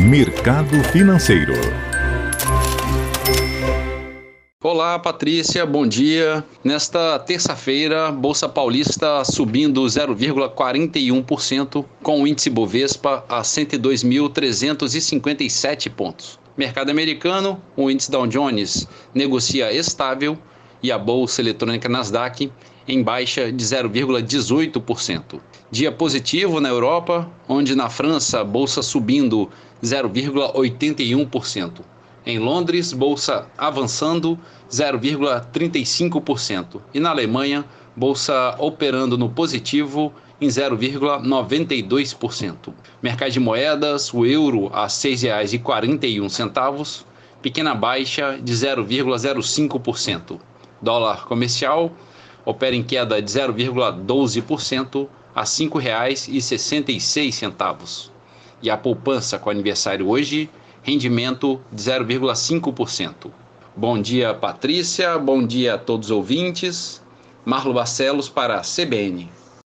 Mercado Financeiro. Olá, Patrícia, bom dia. Nesta terça-feira, Bolsa Paulista subindo 0,41%, com o índice Bovespa a 102.357 pontos. Mercado americano, o índice Dow Jones negocia estável e a bolsa eletrônica Nasdaq em baixa de 0,18%. Dia positivo na Europa, onde na França, bolsa subindo 0,81%. Em Londres, bolsa avançando 0,35%. E na Alemanha, bolsa operando no positivo em 0,92%. Mercado de moedas, o euro a R$ 6,41, pequena baixa de 0,05%. Dólar comercial opera em queda de 0,12% a R$ 5,66. E a poupança com aniversário hoje rendimento de 0,5%. Bom dia, Patrícia. Bom dia a todos os ouvintes. Marlo Barcelos para a CBN.